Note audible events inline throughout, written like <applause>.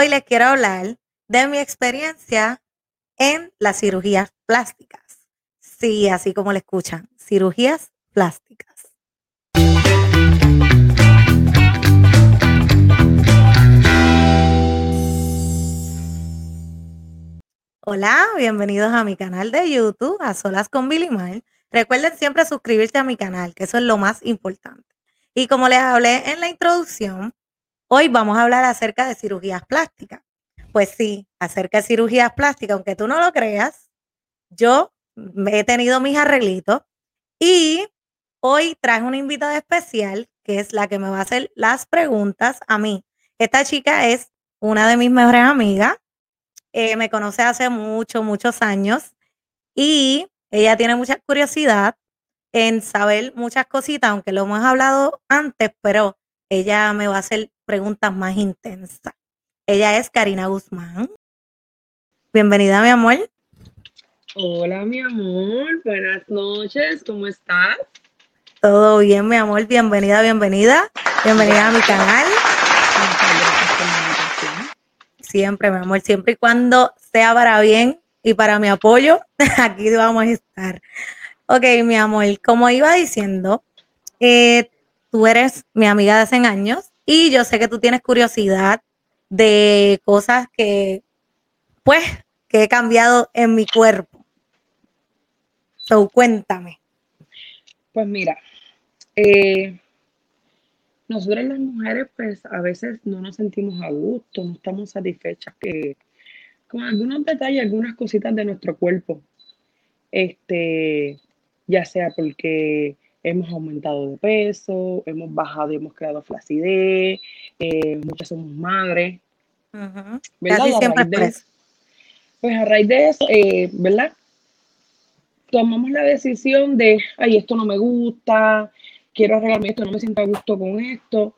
Hoy les quiero hablar de mi experiencia en las cirugías plásticas. Sí, así como le escuchan, cirugías plásticas. Hola, bienvenidos a mi canal de YouTube, a Solas con Billy Mal. Recuerden siempre suscribirse a mi canal, que eso es lo más importante. Y como les hablé en la introducción, hoy vamos a hablar acerca de cirugías plásticas. Pues sí, acerca de cirugías plásticas, aunque tú no lo creas, yo he tenido mis arreglitos y hoy traje una invitada especial que es la que me va a hacer las preguntas a mí. Esta chica es una de mis mejores amigas eh, me conoce hace muchos, muchos años y ella tiene mucha curiosidad en saber muchas cositas, aunque lo hemos hablado antes, pero ella me va a hacer preguntas más intensas. Ella es Karina Guzmán. Bienvenida, mi amor. Hola, mi amor. Buenas noches. ¿Cómo estás? Todo bien, mi amor. Bienvenida, bienvenida. Bienvenida a mi canal. Siempre, mi amor, siempre y cuando sea para bien y para mi apoyo, <laughs> aquí vamos a estar. Ok, mi amor, como iba diciendo, eh, tú eres mi amiga de hace años y yo sé que tú tienes curiosidad de cosas que, pues, que he cambiado en mi cuerpo. So, cuéntame. Pues mira, eh, nosotras las mujeres pues a veces no nos sentimos a gusto, no estamos satisfechas que, con algunos detalles, algunas cositas de nuestro cuerpo. Este, ya sea porque hemos aumentado de peso, hemos bajado y hemos creado flacidez, eh, muchas somos madres. Casi siempre Pues a raíz de eso, eh, ¿verdad? Tomamos la decisión de, ay, esto no me gusta, quiero arreglarme esto, no me siento a gusto con esto.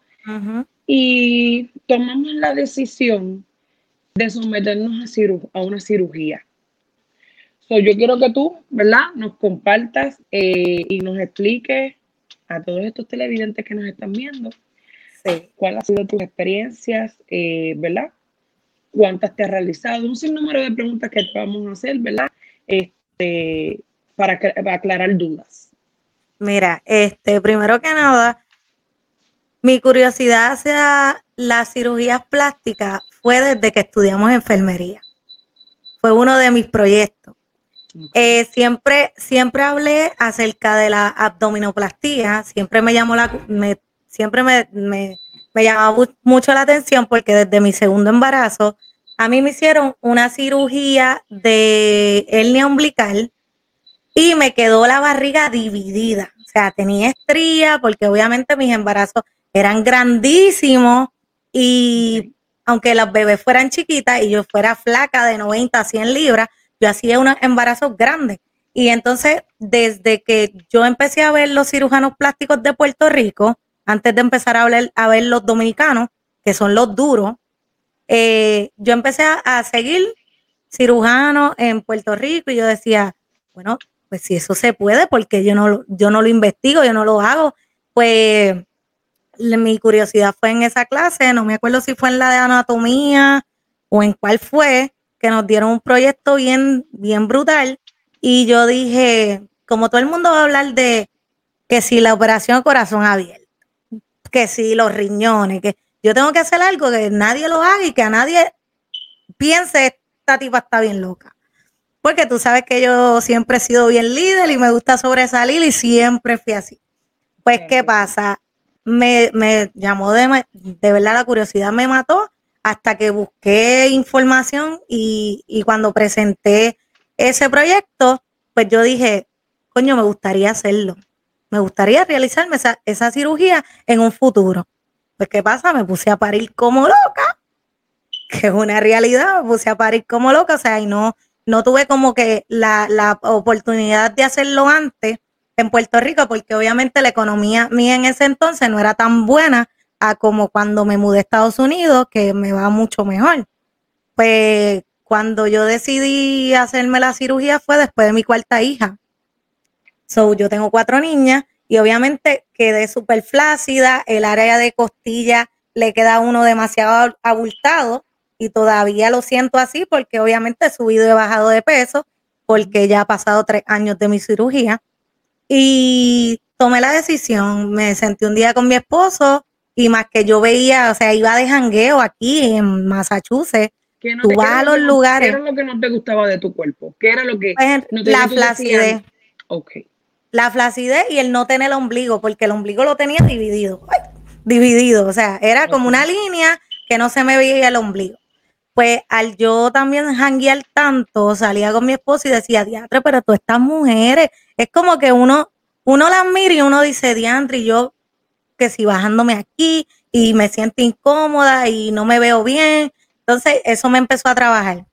Y tomamos la decisión de someternos a, a una cirugía. So, yo quiero que tú, ¿verdad?, nos compartas eh, y nos expliques a todos estos televidentes que nos están viendo sí. cuáles han sido tus experiencias, eh, ¿verdad? ¿Cuántas te has realizado? Un sinnúmero de preguntas que te vamos a hacer, ¿verdad? Este, para aclarar dudas. Mira, este, primero que nada, mi curiosidad hacia las cirugías plásticas fue desde que estudiamos enfermería. Fue uno de mis proyectos. Eh, siempre, siempre hablé acerca de la abdominoplastía, siempre me llamó la, siempre me, me, me llamaba mucho la atención porque desde mi segundo embarazo a mí me hicieron una cirugía de hernia umbilical y me quedó la barriga dividida. O sea, tenía estría porque obviamente mis embarazos eran grandísimos y aunque las bebés fueran chiquitas y yo fuera flaca de 90 a 100 libras, yo hacía unos embarazos grandes. Y entonces, desde que yo empecé a ver los cirujanos plásticos de Puerto Rico, antes de empezar a, hablar, a ver los dominicanos, que son los duros, eh, yo empecé a, a seguir cirujanos en Puerto Rico y yo decía, bueno, pues si eso se puede, porque yo no, yo no lo investigo, yo no lo hago, pues mi curiosidad fue en esa clase, no me acuerdo si fue en la de anatomía o en cuál fue, que nos dieron un proyecto bien, bien brutal y yo dije, como todo el mundo va a hablar de que si la operación corazón abierto, que si los riñones, que yo tengo que hacer algo que nadie lo haga y que a nadie piense esta tipa está bien loca porque tú sabes que yo siempre he sido bien líder y me gusta sobresalir y siempre fui así. Pues, ¿qué pasa? Me, llamó de, de verdad la curiosidad me mató hasta que busqué información y, cuando presenté ese proyecto, pues yo dije, coño, me gustaría hacerlo. Me gustaría realizarme esa, esa cirugía en un futuro. Pues, ¿qué pasa? Me puse a parir como loca, que es una realidad, me puse a parir como loca, o sea, y no, no tuve como que la, oportunidad de hacerlo antes en Puerto Rico, porque obviamente la economía mía en ese entonces no era tan buena a como cuando me mudé a Estados Unidos, que me va mucho mejor. Pues cuando yo decidí hacerme la cirugía fue después de mi cuarta hija. So, yo tengo cuatro niñas y obviamente quedé súper flácida, el área de costilla le queda a uno demasiado abultado y todavía lo siento así porque obviamente he subido y bajado de peso porque ya ha pasado tres años de mi cirugía y tomé la decisión, me sentí un día con mi esposo y más que yo veía, o sea, iba de jangueo aquí en Massachusetts. No tú vas a los lugares. ¿Qué era lo que no te gustaba de tu cuerpo? ¿Qué era lo que pues, La flacidez. Ok. La flacidez y el no tener el ombligo, porque el ombligo lo tenía dividido. dividido, o sea, era como una línea que no se me veía el ombligo. Pues al yo también janguear tanto, salía con mi esposo y decía, diantre, pero tú estas mujeres, es como que uno, uno las mira y uno dice, diantre, y yo que si bajándome aquí y me siento incómoda y no me veo bien. Entonces, eso me empezó a trabajar.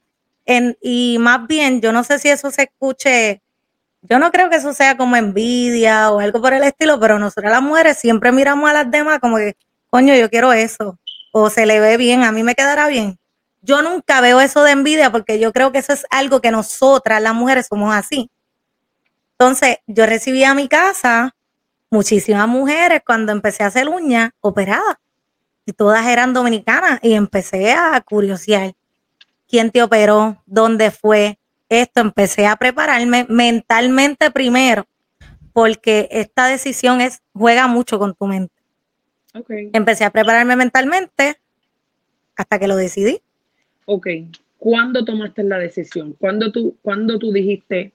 En, y más bien, yo no sé si eso se escuche, yo no creo que eso sea como envidia o algo por el estilo, pero nosotras las mujeres siempre miramos a las demás como que, coño, yo quiero eso, o se le ve bien, a mí me quedará bien. Yo nunca veo eso de envidia porque yo creo que eso es algo que nosotras las mujeres somos así. Entonces, yo recibí a mi casa muchísimas mujeres cuando empecé a hacer uñas operadas y todas eran dominicanas y empecé a curiosear quién te operó, dónde fue esto, empecé a prepararme mentalmente primero porque esta decisión es juega mucho con tu mente. Empecé a prepararme mentalmente hasta que lo decidí. Ok, ¿cuándo tomaste la decisión? ¿Cuándo tú, cuando tú dijiste,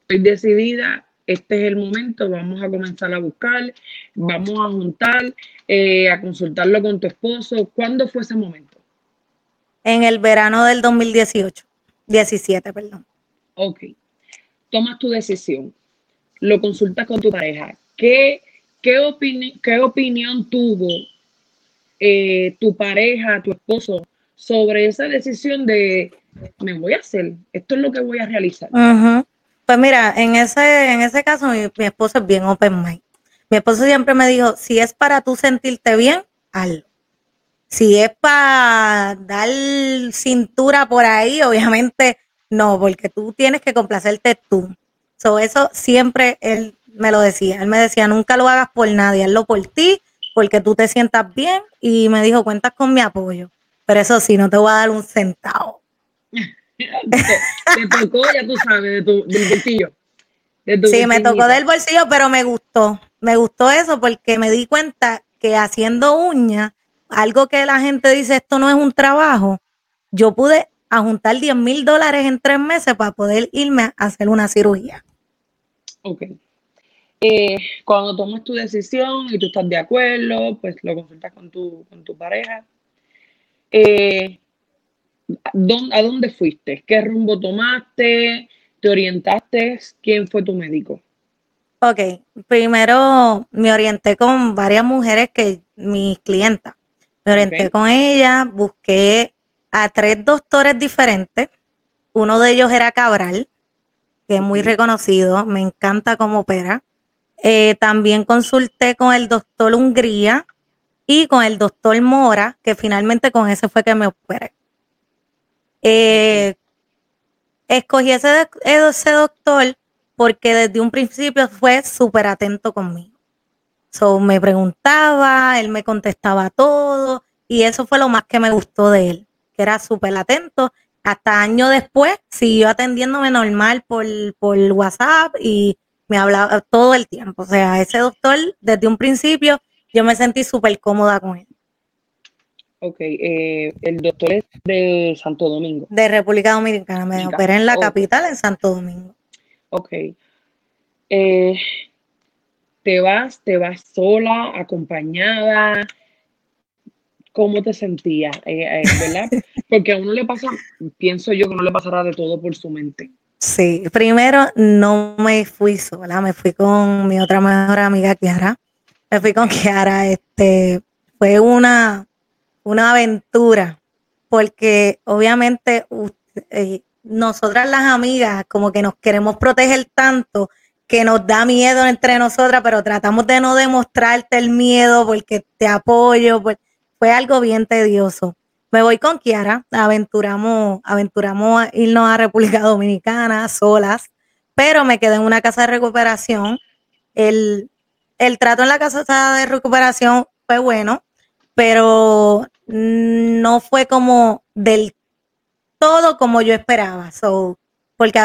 estoy decidida, este es el momento, vamos a comenzar a buscar, vamos a juntar, eh, a consultarlo con tu esposo. ¿Cuándo fue ese momento? En el verano del 2018, 17, perdón. Ok, tomas tu decisión, lo consultas con tu pareja. ¿Qué, qué, qué opinión tuvo eh, tu pareja, tu esposo, sobre esa decisión de me voy a hacer, esto es lo que voy a realizar? Ajá. Pues mira, en ese, en ese caso mi, esposo es bien open mind. Mi esposo siempre me dijo, si es para tú sentirte bien, hazlo. Si es para dar cintura por ahí, obviamente no, porque tú tienes que complacerte tú. So, eso siempre él me lo decía. Él me decía, nunca lo hagas por nadie, hazlo por ti, porque tú te sientas bien. Y me dijo, cuentas con mi apoyo. Pero eso sí, no te voy a dar un centavo. <laughs> te, tocó, ya tú sabes, del bolsillo. sí, me tocó del bolsillo, pero me gustó. Me gustó eso porque me di cuenta que haciendo uñas, algo que la gente dice, esto no es un trabajo, yo pude juntar 10 mil dólares en tres meses para poder irme a hacer una cirugía. Ok. Eh, cuando tomas tu decisión y tú estás de acuerdo, pues lo consultas con tu, con tu pareja. Eh, ¿A dónde fuiste? ¿Qué rumbo tomaste? ¿Te orientaste? ¿Quién fue tu médico? Ok, primero me orienté con varias mujeres que mis clientas. Me orienté con ellas, busqué a tres doctores diferentes. Uno de ellos era Cabral, que es muy reconocido, me encanta cómo opera. Eh, también consulté con el doctor Hungría y con el doctor Mora, que finalmente con ese fue que me operé. Eh, escogí ese, doctor porque desde un principio fue súper atento conmigo. So, me preguntaba, él me contestaba todo y eso fue lo más que me gustó de él, que era súper atento. Hasta años después siguió atendiéndome normal por, por WhatsApp y me hablaba todo el tiempo. O sea, ese doctor desde un principio yo me sentí súper cómoda con él. Ok, eh, el doctor es de Santo Domingo. De República Dominicana, me operé en la capital, en Santo Domingo. Ok. Eh, ¿Te vas, te vas sola, acompañada? ¿Cómo te sentías? Eh, ¿Verdad? <laughs> Porque a uno le pasa, pienso yo que no le pasará de todo por su mente. Sí, primero no me fui sola, me fui con mi otra mejor amiga Kiara. Me fui con Kiara, este, fue una, una aventura, porque obviamente eh, nosotras las amigas como que nos queremos proteger tanto que nos da miedo entre nosotras, pero tratamos de no demostrarte el miedo porque te apoyo, pues fue algo bien tedioso. Me voy con Kiara, aventuramos, aventuramos a irnos a República Dominicana solas, pero me quedé en una casa de recuperación. El, el trato en la casa de recuperación fue bueno, pero no fue como del todo como yo esperaba. So, porque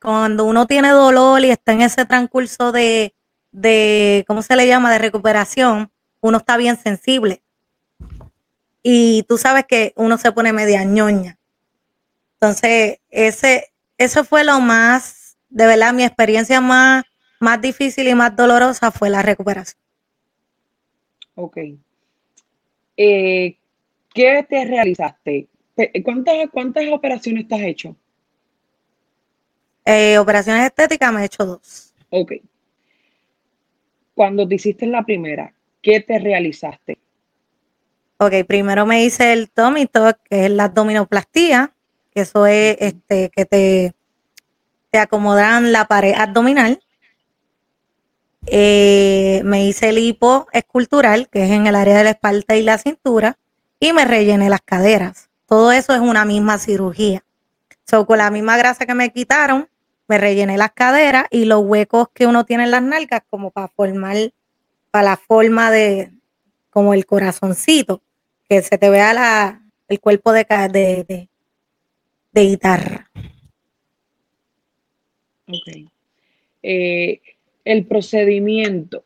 cuando uno tiene dolor y está en ese transcurso de, de, ¿cómo se le llama?, de recuperación, uno está bien sensible. Y tú sabes que uno se pone media ñoña. Entonces, ese, eso fue lo más, de verdad, mi experiencia más, más difícil y más dolorosa fue la recuperación. Ok. Eh, ¿Qué te realizaste? ¿Cuántas, ¿Cuántas operaciones te has hecho? Eh, operaciones estéticas me he hecho dos. Ok. Cuando te hiciste la primera, ¿qué te realizaste? Ok, primero me hice el tummy que es la abdominoplastía, que eso es este, que te, te acomodan la pared abdominal. Eh, me hice el hipo escultural, que es en el área de la espalda y la cintura, y me rellené las caderas. Todo eso es una misma cirugía. Con la misma grasa que me quitaron, me rellené las caderas y los huecos que uno tiene en las nalgas, como para formar, para la forma de, como el corazoncito, que se te vea el cuerpo de, guitarra. Ok. Eh, el procedimiento.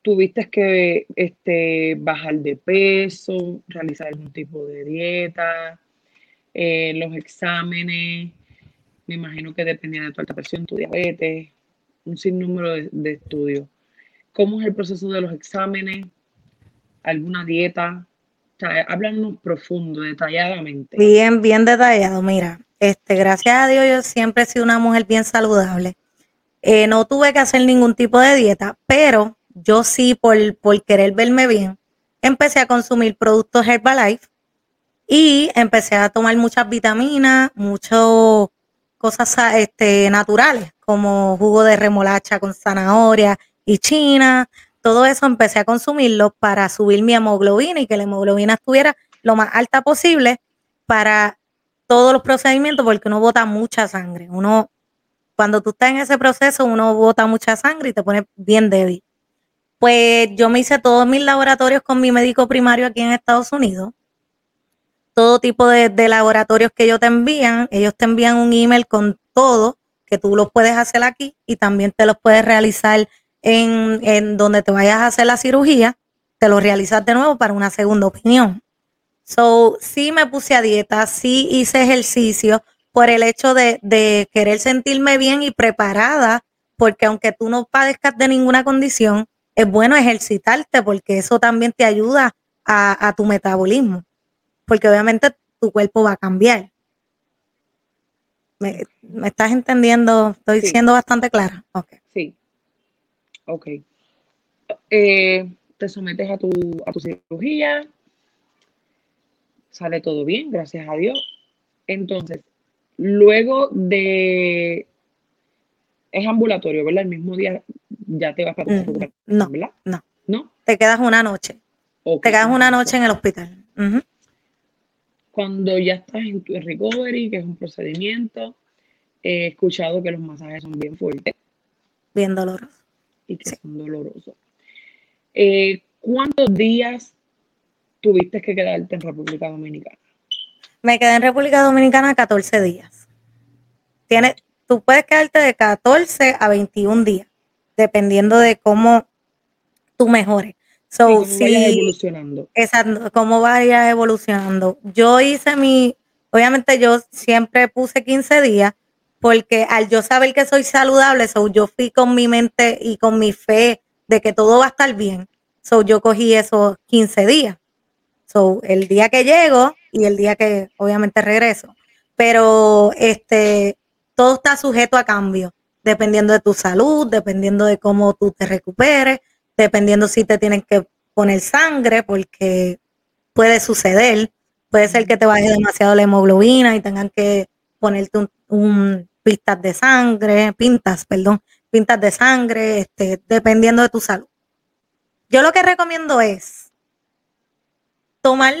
Tuviste que este, bajar de peso, realizar algún tipo de dieta, eh, los exámenes, me imagino que dependía de tu alta presión, tu diabetes, un sinnúmero de, de estudios. ¿Cómo es el proceso de los exámenes? ¿Alguna dieta? háblanos profundo, detalladamente. Bien, bien detallado. Mira, este, gracias a Dios yo siempre he sido una mujer bien saludable. Eh, no tuve que hacer ningún tipo de dieta, pero yo sí, por, por querer verme bien, empecé a consumir productos Herbalife y empecé a tomar muchas vitaminas, muchas cosas este, naturales, como jugo de remolacha con zanahoria y china. Todo eso empecé a consumirlo para subir mi hemoglobina y que la hemoglobina estuviera lo más alta posible para todos los procedimientos, porque uno bota mucha sangre. Uno cuando tú estás en ese proceso, uno bota mucha sangre y te pone bien débil. Pues yo me hice todos mis laboratorios con mi médico primario aquí en Estados Unidos. Todo tipo de, laboratorios que ellos te envían, ellos te envían un email con todo, que tú los puedes hacer aquí y también te los puedes realizar en, en donde te vayas a hacer la cirugía, te lo realizas de nuevo para una segunda opinión. So, sí me puse a dieta, sí hice ejercicio, por el hecho de, querer sentirme bien y preparada, porque aunque tú no padezcas de ninguna condición, es bueno ejercitarte porque eso también te ayuda a, tu metabolismo, porque obviamente tu cuerpo va a cambiar. ¿Me, estás entendiendo? Estoy siendo bastante clara. Okay. Sí. Ok. Eh, te sometes a tu, a tu cirugía. Sale todo bien, gracias a Dios. Entonces, Luego de... Es ambulatorio, ¿verdad? El mismo día ya te vas para tu mm, No, ¿verdad? No. ¿No? Te quedas una noche. te quedas una noche en el hospital. Cuando ya estás en tu recovery, que es un procedimiento, he escuchado que los masajes son bien fuertes. Bien dolorosos. Y que son dolorosos. Eh, ¿Cuántos días tuviste que quedarte en República Dominicana? Me quedé en República Dominicana 14 días. Tiene, tú puedes quedarte de 14 a 21 días, dependiendo de cómo tú mejores. So, cómo vayas evolucionando. Exacto, cómo vayas evolucionando. Yo hice mi, obviamente yo siempre puse 15 días, porque al yo saber que soy saludable, so, yo fui con mi mente y con mi fe de que todo va a estar bien. So, yo cogí esos 15 días. So, el día que llego y el día que obviamente regreso. Pero este, todo está sujeto a cambio, dependiendo de tu salud, dependiendo de cómo tú te recuperes, dependiendo si te tienen que poner sangre, porque puede suceder. Puede ser que te baje demasiado la hemoglobina y tengan que ponerte un, pistas de sangre, pintas, perdón, pintas de sangre, este, dependiendo de tu salud. Yo lo que recomiendo es tomar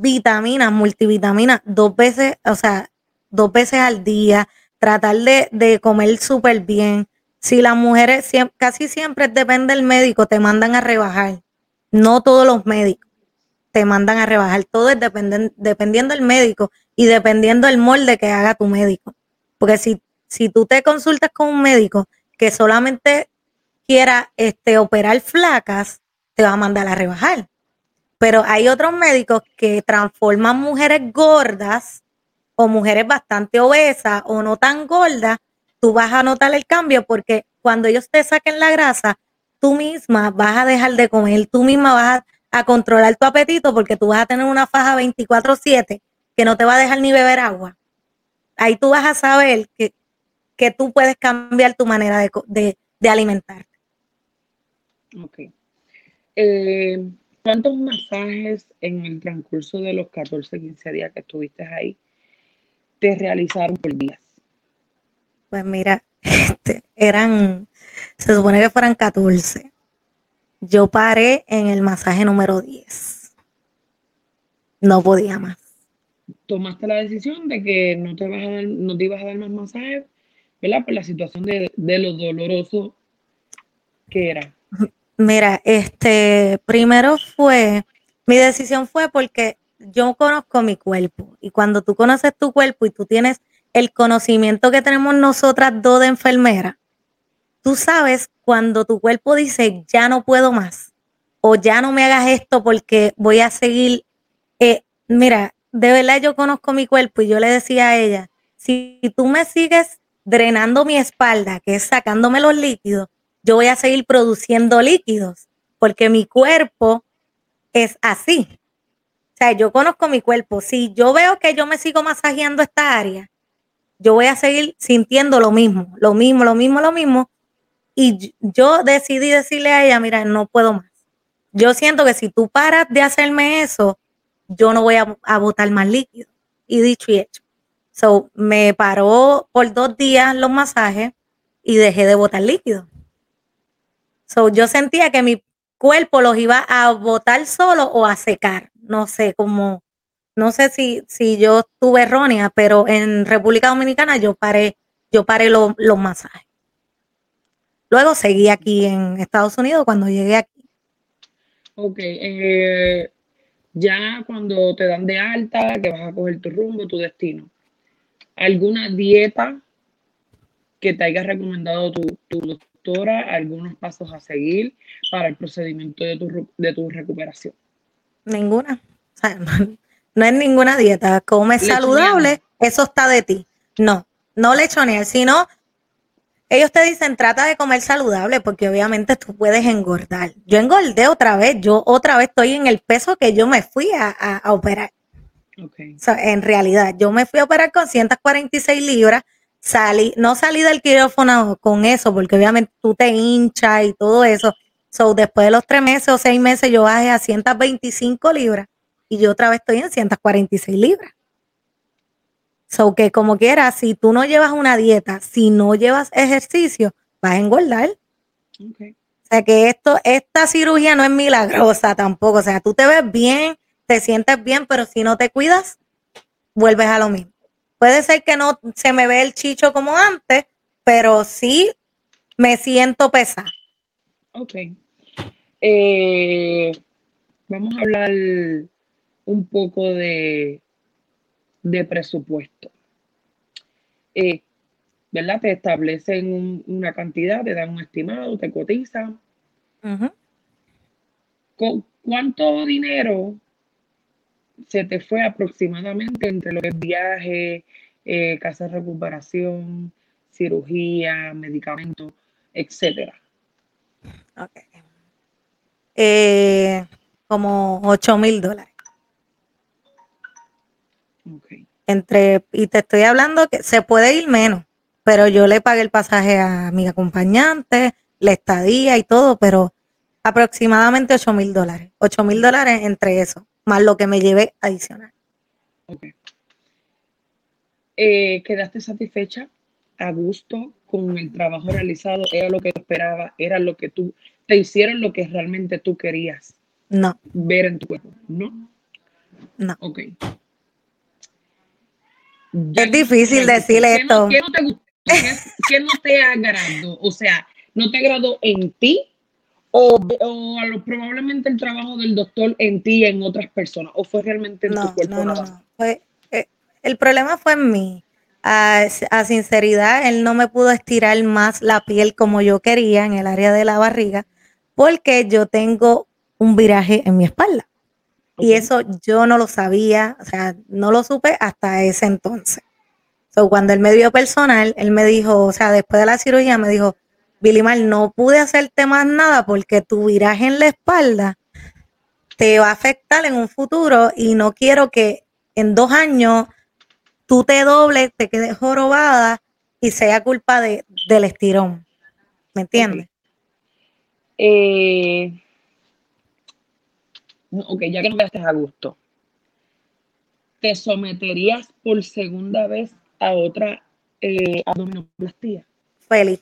vitaminas, multivitaminas, dos veces, o sea, dos veces al día, tratar de, comer súper bien. Si las mujeres casi siempre depende del médico, te mandan a rebajar. no todos los médicos te mandan a rebajar, todo es dependiendo del médico y dependiendo del molde que haga tu médico. Porque si, si tú te consultas con un médico que solamente quiera este, operar flacas, te va a mandar a rebajar. Pero hay otros médicos que transforman mujeres gordas o mujeres bastante obesas o no tan gordas, tú vas a notar el cambio porque cuando ellos te saquen la grasa, tú misma vas a dejar de comer, tú misma vas a, controlar tu apetito porque tú vas a tener una faja 24/7 que no te va a dejar ni beber agua. Ahí tú vas a saber que, que tú puedes cambiar tu manera de, de, de alimentarte. Ok. Eh, ¿Cuántos masajes en el transcurso de los 14, 15 días que estuviste ahí te realizaron por días? Pues mira, <laughs> este, eran, se supone que fueran 14. Yo paré en el masaje número 10. No podía más. Tomaste la decisión de que no te, vas a dar, no te ibas a dar más masajes, ¿verdad? Por la situación de, de lo doloroso que era. <laughs> Mira, este, primero fue, mi decisión fue porque yo conozco mi cuerpo y cuando tú conoces tu cuerpo y tú tienes el conocimiento que tenemos nosotras dos de enfermera, tú sabes cuando tu cuerpo dice ya no puedo más o ya no me hagas esto porque voy a seguir. Eh, mira, de verdad yo conozco mi cuerpo y yo le decía a ella, si tú me sigues drenando mi espalda, que es sacándome los líquidos, yo voy a seguir produciendo líquidos, porque mi cuerpo es así. O sea, yo conozco mi cuerpo. Si yo veo que yo me sigo masajeando esta área, yo voy a seguir sintiendo lo mismo, lo mismo, lo mismo, lo mismo. Y yo decidí decirle a ella, mira, no puedo más. Yo siento que si tú paras de hacerme eso, yo no voy a, botar más líquido. Y dicho y hecho. So, me paró por dos días los masajes y dejé de botar líquido. So, yo sentía que mi cuerpo los iba a botar solo o a secar. No sé, como, no sé si, si yo estuve errónea, pero en República Dominicana yo paré, yo paré los masajes. Luego seguí aquí en Estados Unidos cuando llegué aquí. Ok, eh, ya cuando te dan de alta, que vas a coger tu rumbo, tu destino, ¿alguna dieta que te haya recomendado tu, tu algunos pasos a seguir para el procedimiento de tu, de tu recuperación? Ninguna. no, es ninguna dieta. Come saludable, eso está de ti. No, no lechonear, sino ellos te dicen trata de comer saludable porque obviamente tú puedes engordar. Yo engordé otra vez, yo otra vez estoy en el peso que yo me fui a, operar. en realidad, yo me fui a operar con 146 libras salí, no salí del quirófano con eso, porque obviamente tú te hinchas y todo eso. So, después de los tres meses o seis meses, yo bajé a 125 libras y yo otra vez estoy en 146 libras. So, que como quieras, si tú no llevas una dieta, si no llevas ejercicio, vas a engordar. O sea que esto, esta cirugía no es milagrosa tampoco. O sea, tú te ves bien, te sientes bien, pero si no te cuidas, vuelves a lo mismo. Puede ser que no se me ve el chicho como antes, pero sí me siento pesada. Ok. Eh, vamos a hablar un poco de, de presupuesto. Eh, ¿Verdad? Te establecen una cantidad, te dan un estimado, te cotizan. ¿Cuánto dinero se te fue aproximadamente entre lo que es viaje, eh, casa de recuperación, cirugía, medicamentos, etcétera? Ok. Eh, como 8 mil dólares. Okay. Entre, y te estoy hablando que se puede ir menos, pero yo le pagué el pasaje a mi acompañante, la estadía y todo, pero aproximadamente 8 mil dólares. 8 mil dólares entre eso más lo que me llevé adicional. Eh, ¿Quedaste satisfecha, a gusto con el trabajo realizado? ¿Era lo que esperaba? ¿Era lo que tú, te hicieron lo que realmente tú querías? No. Ver en tu cuerpo, ¿no? No. Ok. es difícil decirle esto. ¿qué no, te gustó? ¿Qué, no te agradó? O sea, ¿no te agradó en ti O, probablemente el trabajo del doctor en ti y en otras personas, o fue realmente en tu cuerpo. No, no, no. Fue, eh, el problema fue en mí. A, a, sinceridad, él no me pudo estirar más la piel como yo quería en el área de la barriga, porque yo tengo un viraje en mi espalda. Y eso yo no lo sabía, o sea, no lo supe hasta ese entonces. So, cuando él me dio personal, él me dijo, o sea, después de la cirugía me dijo, Billy Mal, no pude hacerte más nada porque tu viraje en la espalda te va a afectar en un futuro y no quiero que en dos años tú te dobles, te quedes jorobada y sea culpa de, del estirón. ¿Me entiendes? Eh, ok, ya que no me a gusto, ¿te someterías por segunda vez a otra eh, abdominoplastía? Feliz.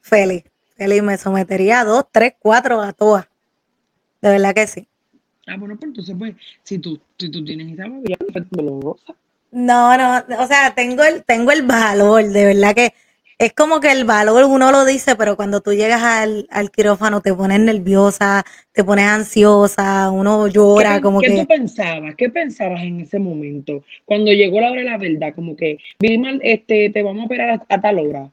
Feliz. Feliz, me sometería a dos, tres, cuatro, a todas. De verdad que sí. Ah, bueno, pues entonces, pues, si tú, si tú tienes esa movilidad, pues, lo No, no, o sea, tengo el, tengo el valor, de verdad que es como que el valor uno lo dice, pero cuando tú llegas al, quirófano te pones nerviosa, te pones ansiosa, uno llora, como que... ¿Qué tú pensabas? ¿Qué pensabas en ese momento? Cuando llegó la hora de la verdad, como que, mal, este, te vamos a operar a, tal hora.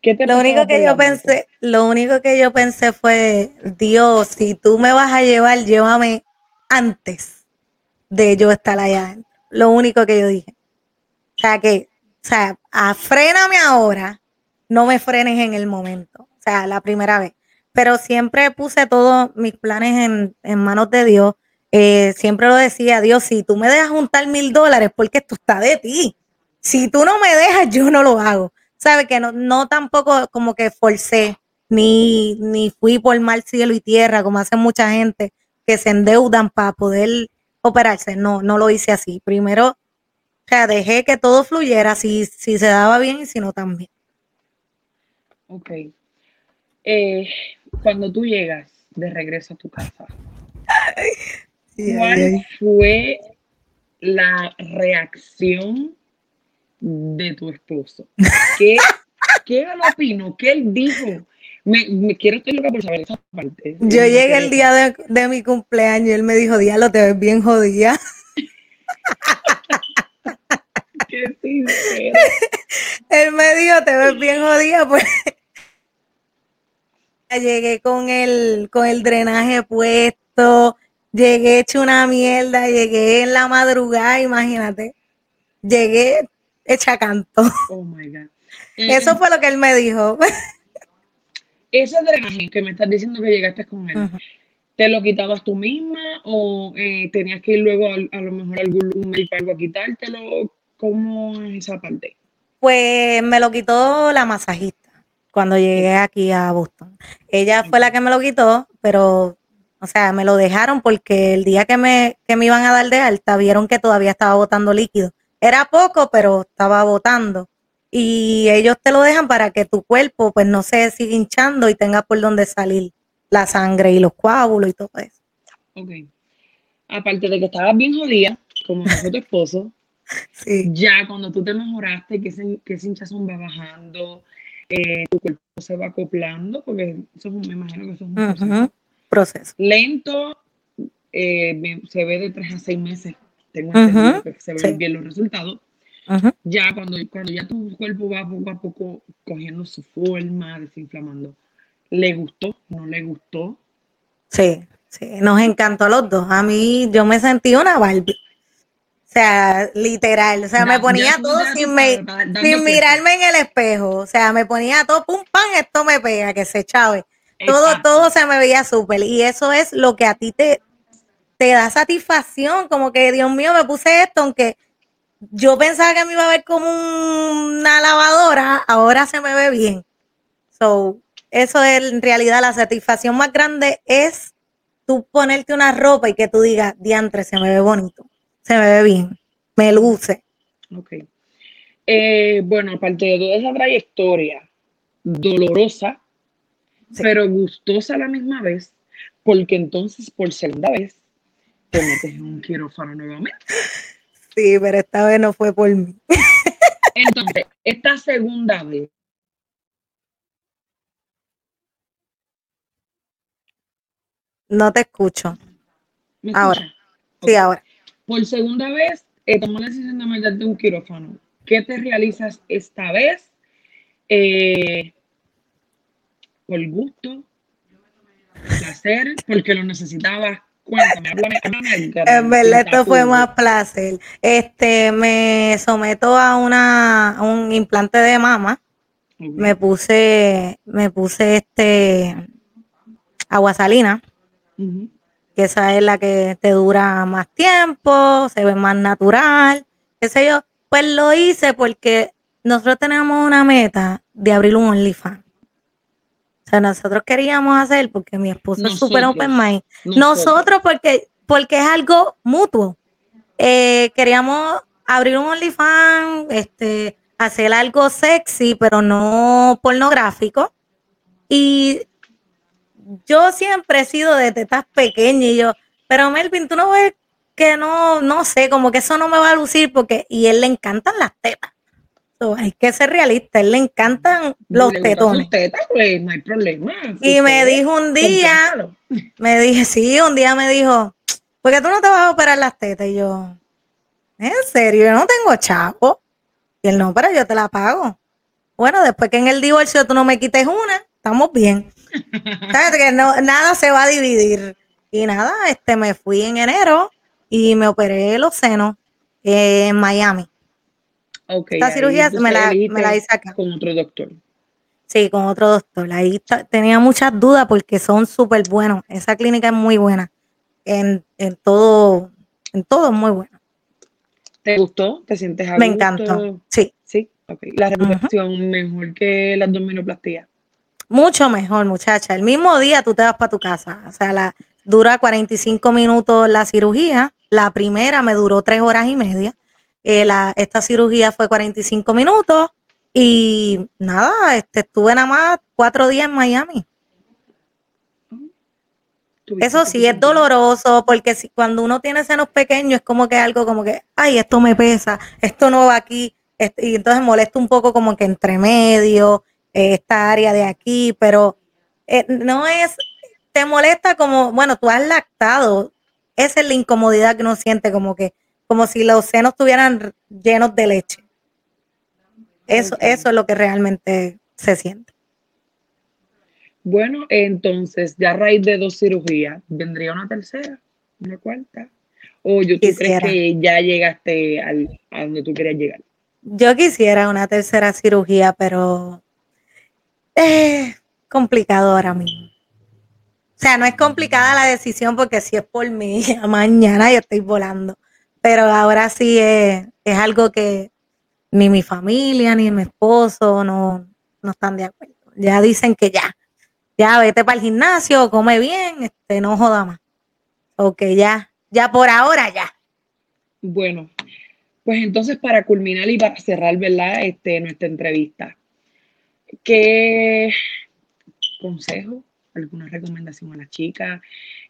¿Qué te lo único que yo pensé, lo único que yo pensé fue, Dios, si tú me vas a llevar, llévame antes de yo estar allá. Lo único que yo dije. O sea que o sea, a, fréname ahora, no me frenes en el momento. O sea, la primera vez. Pero siempre puse todos mis planes en, manos de Dios. Eh, siempre lo decía, Dios, si tú me dejas juntar mil dólares, porque esto está de ti. Si tú no me dejas, yo no lo hago. ¿Sabes? Que no, no tampoco como que forcé, ni, ni fui por mal cielo y tierra, como hacen mucha gente que se endeudan para poder operarse. No, no lo hice así. Primero o sea, dejé que todo fluyera, si, si se daba bien y si no también. Ok. Eh, cuando tú llegas de regreso a tu casa, <laughs> ¿cuál fue la reacción de tu esposo? ¿Qué, <laughs> qué lo opino? ¿Qué él dijo? Me, quiero estoy loca por saber esa parte. Yo llegué el día de, de, mi cumpleaños y él me dijo, diablo, te ves bien jodida. <laughs> <laughs> Él me dijo, te ves bien jodida, pues. Llegué con el, con el drenaje puesto, llegué hecho una mierda, llegué en la madrugada, imagínate. Llegué hecha canto. Oh my God. Eso fue lo que él me dijo. Ese drenaje que me estás diciendo que llegaste con él, ¿te lo quitabas tú misma o eh, tenías que ir luego a, lo mejor a algún médico a quitártelo? ¿Cómo es esa parte? Pues me lo quitó la masajista cuando llegué aquí a Boston. Ella fue la que me lo quitó, pero, o sea, me lo dejaron porque el día que me, que me iban a dar de alta, vieron que todavía estaba botando líquido. Era poco, pero estaba botando. Y ellos te lo dejan para que tu cuerpo, pues, no se siga hinchando y tenga por dónde salir la sangre y los coágulos y todo eso. Ok. Aparte de que estabas bien jodida, como dijo tu esposo, <laughs> ya cuando tú te mejoraste, que ese, que ese hinchazón va bajando, eh, tu cuerpo se va acoplando, porque eso me imagino que eso es un proceso. Lento, eh, se ve de tres a seis meses. Tengo entendido que se ven bien los resultados. Ya cuando, cuando ya tu cuerpo va poco a poco cogiendo su forma, desinflamando. ¿Le gustó? ¿No le gustó? Sí, sí, nos encantó a los dos. A mí yo me sentí una Barbie. O sea, literal. O sea, me ponía todo sin, sin mirarme en el espejo. O sea, me ponía todo, pum, pan, esto me pega, que se chave. Todo, todo se me veía súper. Y eso es lo que a ti te, te da satisfacción. Como que, Dios mío, me puse esto, aunque yo pensaba que me iba a ver como una lavadora, ahora se me ve bien. So, eso es en realidad la satisfacción más grande es tú ponerte una ropa y que tú digas, diantre, se me ve bonito se me ve bien, me luce. Ok. Eh, bueno, aparte de toda esa trayectoria dolorosa, pero gustosa a la misma vez, porque entonces por segunda vez te metes en un quirófano nuevamente. Sí, pero esta vez no fue por mí. Entonces, esta segunda vez. No te escucho. Ahora. Sí, ahora. Por segunda vez, eh, tomó la decisión de mandarte un quirófano. ¿Qué te realizas esta vez? Eh, por gusto, placer, porque lo necesitabas, Cuéntame, háblame, En verdad, esto fue más placer. Este, me someto a una un implante de mama. Me puse, me puse este agua salina, que esa es la que te dura más tiempo, se ve más natural, qué sé yo. Pues lo hice porque nosotros tenemos una meta de abrir un OnlyFans. O sea, nosotros queríamos hacer, porque mi esposo es súper open mind. Nosotros, porque, porque es algo mutuo. Eh, queríamos abrir un OnlyFans, este, hacer algo sexy, pero no pornográfico. Y yo siempre he sido de tetas pequeñas y yo, pero Melvin, tú no ves que no, no sé, como que eso no me va a lucir porque, y él le encantan las tetas hay que ser realista, él le encantan los tetones. Pues, no hay problema. y me dijo un día, me dije, sí, un día me dijo, ¿por qué tú no te vas a operar las tetas? Y yo, en serio, yo no tengo chavo. Y él no, pero yo te la pago. Bueno, después que en el divorcio tú no me quites una, estamos bien. <laughs> ¿Sabes? Que no, nada se va a dividir. Y nada, este me fui en enero y me operé los senos en Miami. Esta cirugía me la, hice acá. Con otro doctor. Sí, con otro doctor. Ahí tenía muchas dudas porque son súper buenos. Esa clínica es muy buena. En, todo, en todo es muy buena. ¿Te gustó? ¿Te sientes a Me encantó. Sí. Sí, La recuperación mejor que la abdominoplastía. Mucho mejor, muchacha. El mismo día tú te vas para tu casa. O sea, la, dura 45 minutos la cirugía. La primera me duró tres horas y media eh, esta cirugía fue 45 minutos y nada, este, estuve nada más cuatro días en Miami. Eso sí, es doloroso porque si, cuando uno tiene senos pequeños es como que algo como que, ay, esto me pesa, esto no va aquí, este, y entonces molesta un poco como que entre medio, eh, esta área de aquí, pero eh, no es, te molesta como, bueno, tú has lactado, esa es la incomodidad que uno siente como que, como si los senos estuvieran llenos de leche. Eso, eso es lo que realmente se siente. Bueno, entonces, ya a raíz de dos cirugías, ¿vendría una tercera? ¿Una cuarta? ¿O yo, tú crees que ya llegaste al, a donde tú querías llegar? Yo quisiera una tercera cirugía, pero es complicado ahora mismo. O sea, no es complicada la decisión porque si es por mí, <laughs> mañana yo estoy volando pero ahora sí es, algo que ni mi familia ni mi esposo no, están de acuerdo. Ya dicen que ya, ya vete para el gimnasio, come bien, este, no joda más. Ok, ya, ya por ahora ya. Bueno, pues entonces para culminar y para cerrar, ¿verdad? Este, nuestra entrevista, ¿qué consejo, alguna recomendación a las chicas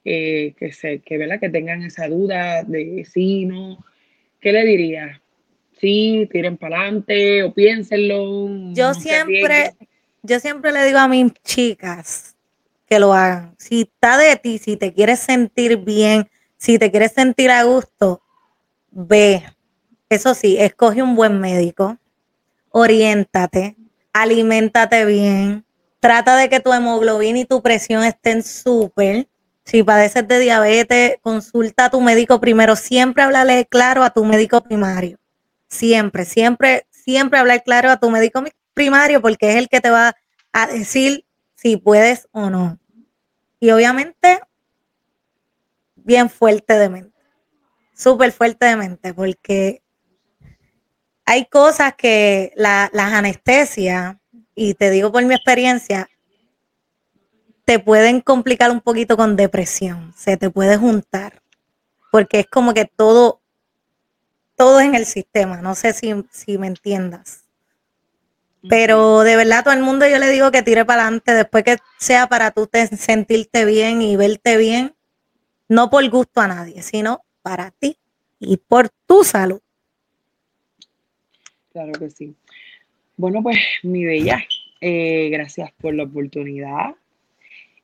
eh, que, se, que, ¿verdad? que tengan esa duda de sí, no, ¿qué le diría? Sí, tiren para adelante o piénsenlo. Yo siempre, yo siempre le digo a mis chicas que lo hagan. Si está de ti, si te quieres sentir bien, si te quieres sentir a gusto, ve. Eso sí, escoge un buen médico, oriéntate, aliméntate bien, trata de que tu hemoglobina y tu presión estén súper si padeces de diabetes, consulta a tu médico primero. Siempre háblale claro a tu médico primario. Siempre, siempre, siempre hablar claro a tu médico primario porque es el que te va a decir si puedes o no. Y obviamente, bien fuerte de mente. Súper fuerte de mente porque hay cosas que las anestesias, y te digo por mi experiencia, te pueden complicar un poquito con depresión, se te puede juntar, porque es como que todo, todo en el sistema, no sé si, me entiendas. Pero de verdad, todo el mundo yo le digo que tire para adelante después que sea para tú sentirte bien y verte bien, no por gusto a nadie, sino para ti y por tu salud. Claro que sí. Bueno, pues mi bella, eh, gracias por la oportunidad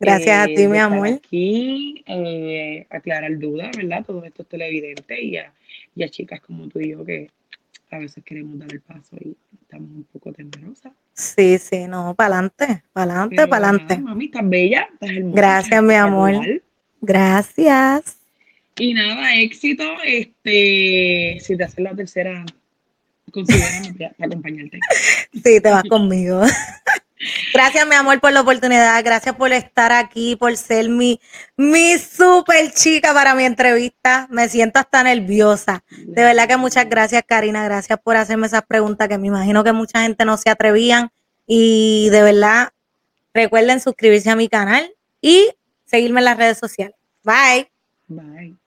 Gracias a eh, ti, de mi amor. Aquí, eh, aclarar dudas, ¿verdad? Todos estos televidentes y a, y a chicas como tú y yo que a veces queremos dar el paso y estamos un poco temerosas. Sí, sí, no, para adelante, para adelante, para adelante. Mami, estás bella, estás hermosa. Gracias, mi amor. Gracias. Y nada, éxito. Este, si te haces la tercera, para acompañarte. <laughs> Sí, te vas conmigo. <laughs> Gracias, mi amor, por la oportunidad. Gracias por estar aquí, por ser mi, mi super chica para mi entrevista. Me siento hasta nerviosa. De verdad que muchas gracias, Karina. Gracias por hacerme esas preguntas que me imagino que mucha gente no se atrevían. Y de verdad, recuerden suscribirse a mi canal y seguirme en las redes sociales. Bye. Bye.